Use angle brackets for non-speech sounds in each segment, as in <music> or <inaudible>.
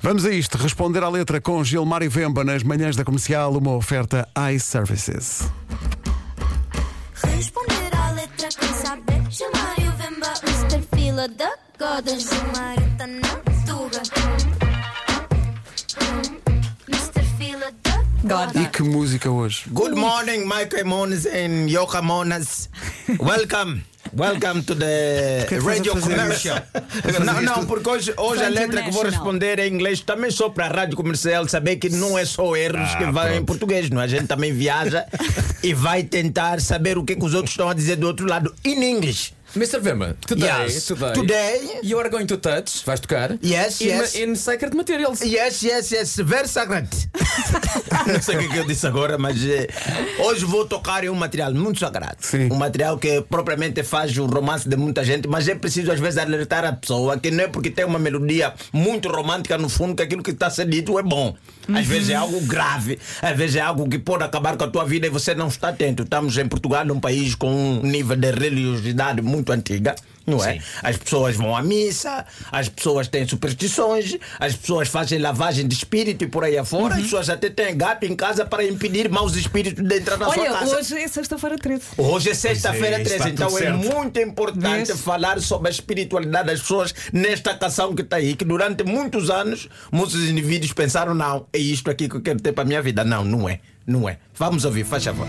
Vamos a isto. Responder à letra com Gilmar e Vemba nas manhãs da comercial, uma oferta iServices. Responder à letra quem saber Chamar e o Vemba Mr. Fila da Goda Gilmário tá na tuga Mr. Fila da E que música hoje? Good morning, Michael Monas and Yoka Monas. <laughs> Welcome. Welcome to the radio commercial. Não, não, porque hoje, hoje a letra que vou responder é em inglês, também só para a rádio comercial saber que não é só erros que vai em português, não? é? A gente também viaja <laughs> e vai tentar saber o que, que os outros estão a dizer do outro lado in English. Mr. Vemba, today, Yes. today, Today. you are going to touch, vais tocar? Yes, in, yes. in Sacred Materials. Yes, yes, yes, very sacred. <laughs> Não sei o que, que eu disse agora, mas eh, hoje vou tocar em um material muito sagrado. Sim. Um material que propriamente faz o romance de muita gente, mas é preciso às vezes alertar a pessoa que não é porque tem uma melodia muito romântica no fundo que aquilo que está a ser dito é bom. Às vezes é algo grave, às vezes é algo que pode acabar com a tua vida e você não está atento. Estamos em Portugal, um país com um nível de religiosidade muito antiga. Não é? As pessoas vão à missa, as pessoas têm superstições, as pessoas fazem lavagem de espírito e por aí afora, as pessoas até têm gato em casa para impedir maus espíritos de entrar na sua Olha, casa. hoje é sexta-feira 13. Hoje é sexta-feira é, 13, está então tudo é certo. muito importante falar sobre a espiritualidade das pessoas nesta canção que está aí, que durante muitos anos muitos indivíduos pensaram: não, é isto aqui que eu quero ter para a minha vida. Não, não é, não é. Vamos ouvir, faz favor.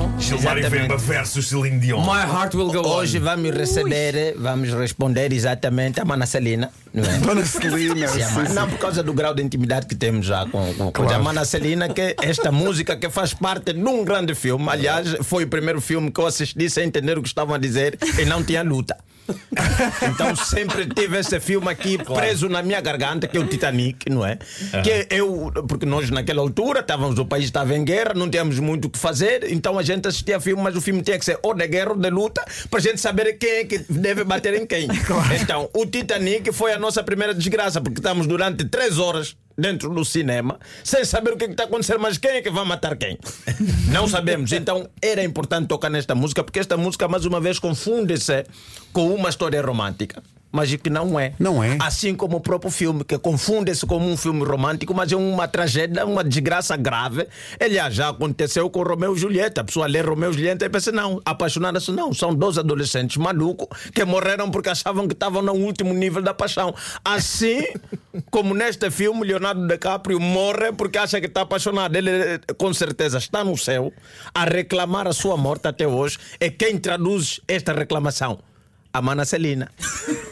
Dion. Gilmar e Exatamente. Vemba versus Celine Dion. My heart will go Hoje on. vamos receber, vamos responder exatamente a Mana Celina, não é? Dona Celina. Sim, sim. Não, por causa do grau de intimidade que temos já com, com, com a Mana Celina, que esta música que faz parte de um grande filme. Aliás, foi o primeiro filme que eu assisti sem entender o que estavam a dizer e não tinha luta. <laughs> Então sempre tive esse filme aqui preso na minha garganta, que é o Titanic, não é? Que eu, porque nós naquela altura estávamos, o país estava em guerra, não tínhamos muito o que fazer, então a gente assistia filme, mas o filme tinha que ser ou de guerra ou de luta, para a gente saber quem é que deve bater em quem. <laughs> Então, o Titanic foi a nossa primeira desgraça, porque estamos durante três horas dentro do cinema, sem saber o que está acontecendo, mas quem é que vai matar quem? <laughs> Não sabemos. Então era importante tocar nesta música, porque esta música, mais uma vez, confunde-se com uma história romântica. Mas que não é. Não é. Assim como o próprio filme, que confunde-se como um filme romântico, mas é uma tragédia, uma desgraça grave. Aliás, já aconteceu com Romeu e Julieta. A pessoa lê Romeu e Julieta e pensa, não, apaixonaram-se não. São dois adolescentes malucos que morreram porque achavam que estavam no último nível da paixão. Assim <laughs> como neste filme, Leonardo DiCaprio morre porque acha que está apaixonado. Ele, com certeza, está no céu a reclamar a sua morte até hoje. E quem traduz esta reclamação? A Mana Celina. <laughs>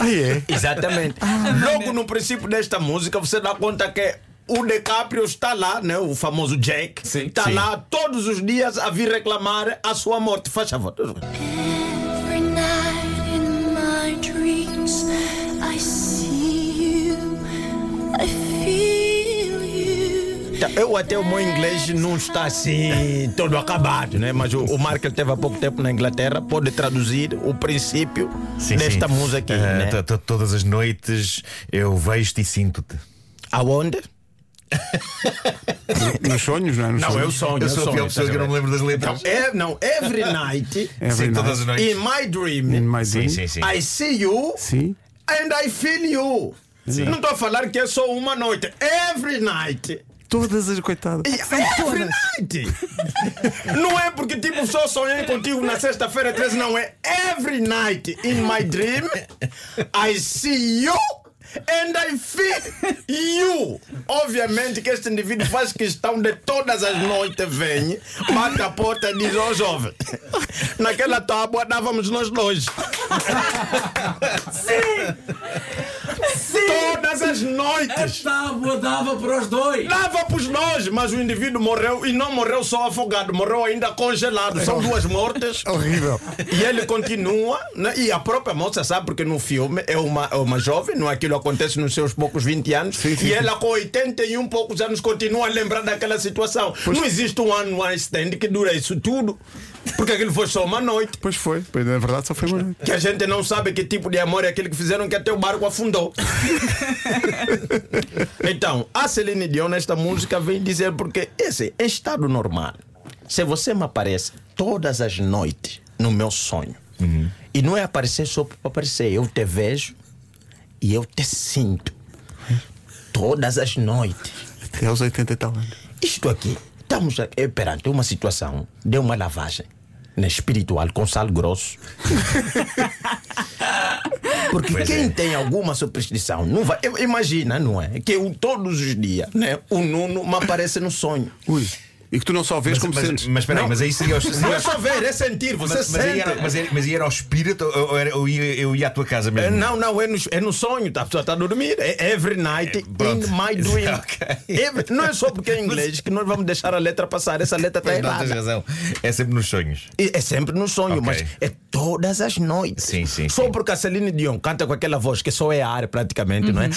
Ah, é? Exatamente. Logo no princípio desta música, você dá conta que o DiCaprio está lá, né? O famoso Jack. Sim. Está Sim. lá todos os dias a vir reclamar a sua morte. Faz favor. Tá, Eu até o meu inglês não está assim todo acabado, né? Mas o, o Mark ele teve há pouco tempo na Inglaterra, pode traduzir o princípio Sim, desta sim. música aqui, Ah, né? to- to- Todas as noites eu vejo-te e sinto-te. Aonde? Nos sonhos, não é? Nos Não, eu sonhos. sonho. Eu eu sou a sonho, pior pessoa que eu não me lembro das letras. É, não, every night, <laughs> Every Sim, night. todas as noites. in my dream, In my dream. sim, sim. I see you Sim. and I feel you. Não estou a falar que é só uma noite. Every night. Todas as coitadas. Every night. <laughs> não é porque tipo só sonhei contigo na sexta-feira 13, não é. Every night in my dream I see you. And I feel you. Obviamente que este indivíduo faz questão de todas as noites vem, bate a porta e diz: Ó jovem, naquela tábua dávamos nós dois. Todas as noites. tábua dava para os dois. Dava para os nós, mas o indivíduo morreu e não morreu só afogado, morreu ainda congelado. São duas mortes. <laughs> Horrível. E ele continua, né? e a própria moça sabe, porque no filme é uma, é uma jovem, não é? aquilo acontece nos seus poucos 20 anos, Sim, sim, e ela com 81 poucos anos continua a lembrar daquela situação. Não existe um one night stand que dura isso tudo, porque aquilo foi só uma noite. Pois foi, pois, na verdade só foi uma noite. Que a gente não sabe que tipo de amor é aquele que fizeram que até o barco afundou. <laughs> <laughs> então, a Celine Dion nesta música vem dizer porque esse é estado normal. Se você me aparece todas as noites no meu sonho, e não é aparecer só para aparecer, eu te vejo e eu te sinto todas as noites. Até aos 80 e tal anos. Isto aqui, estamos aqui perante uma situação de uma lavagem né, espiritual com sal grosso. <laughs> Porque Pois quem é. tem alguma superstição não vai. im- Imagina, não é? Que eu, todos os dias né, o Nuno me aparece no sonho. Ui. E que tu não só vês Mas, como mas, sentes. mas espera aí, Não. mas aí seria. Não é só ver, é sentir, você mas, mas, aí sente. era, mas, era, mas aí era o espírito ou, ou era, eu, ia, eu ia à tua casa É, mesmo? Não, não, é no, é no sonho, tá? a pessoa está a dormir. É every night in pronto. my <laughs> dream. Ok. Every- não é só porque é inglês que nós vamos deixar a letra passar. Essa letra está não, tens errada. razão. É sempre nos sonhos. E É sempre no sonho, Ok. mas é todas as noites. Sim, sim, Só sim. porque a Celine Dion canta com aquela voz que só é ar praticamente, não é?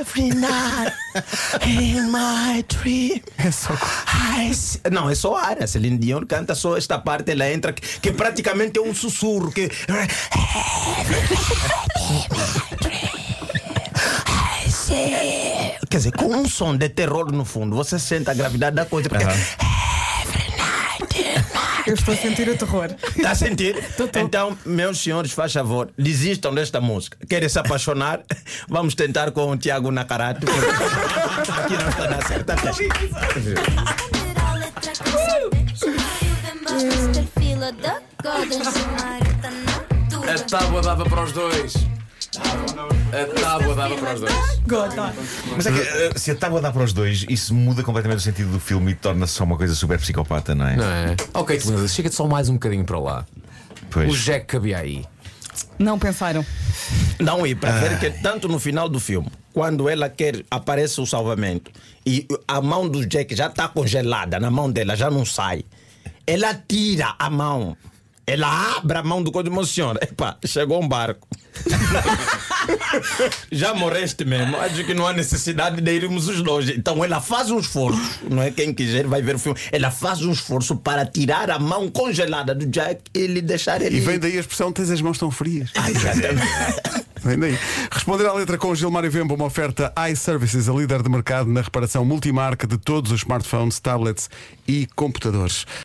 Every night <laughs> in my dream. É só. <laughs> See- Não, é só ar. A Celine Dion canta só esta parte, ela entra, que, que praticamente é um sussurro. Que... Quer dizer, com um som de terror no fundo, você sente a gravidade da coisa. Porque Eu estou a sentir o terror. Está <laughs> a sentir? Então, meus senhores, faz favor, desistam desta música. Querem se apaixonar? <laughs> Vamos tentar com o Tiago Nacarate. porque <laughs> Aqui não está certa. A letra com saber. Chamário Vemba, Mr. Fila da Goda. Chamário tá na tua. A tábua dava para os dois. A tábua dava para os dois. Gota. Mas é que eh, se a tábua dá para os dois, isso muda completamente o sentido do filme e torna-se só uma coisa super psicopata, não é? Não é? Ok, chega-te só mais um bocadinho para lá. Pois. O Jack cabia aí. Não pensaram. Não, e para ver que tanto no final do filme, quando ela quer, aparece o salvamento e a mão do Jack já está congelada na mão dela, já não sai. Ela tira a mão. Ela abre a mão do coisa emociona. Epa, chegou um barco. <laughs> Já morreste mesmo. Acho que não há necessidade de irmos os dois. Então ela faz um esforço, não é? Quem quiser vai ver o filme. Ela faz um esforço para tirar a mão congelada do Jack e lhe deixar ele. E vem daí a expressão: tens as mãos tão frias. Ah, exatamente. <laughs> Vem daí. Responder à letra com Gilmar e Vemba, uma oferta iServices, a líder de mercado na reparação multimarca de todos os smartphones, tablets e computadores.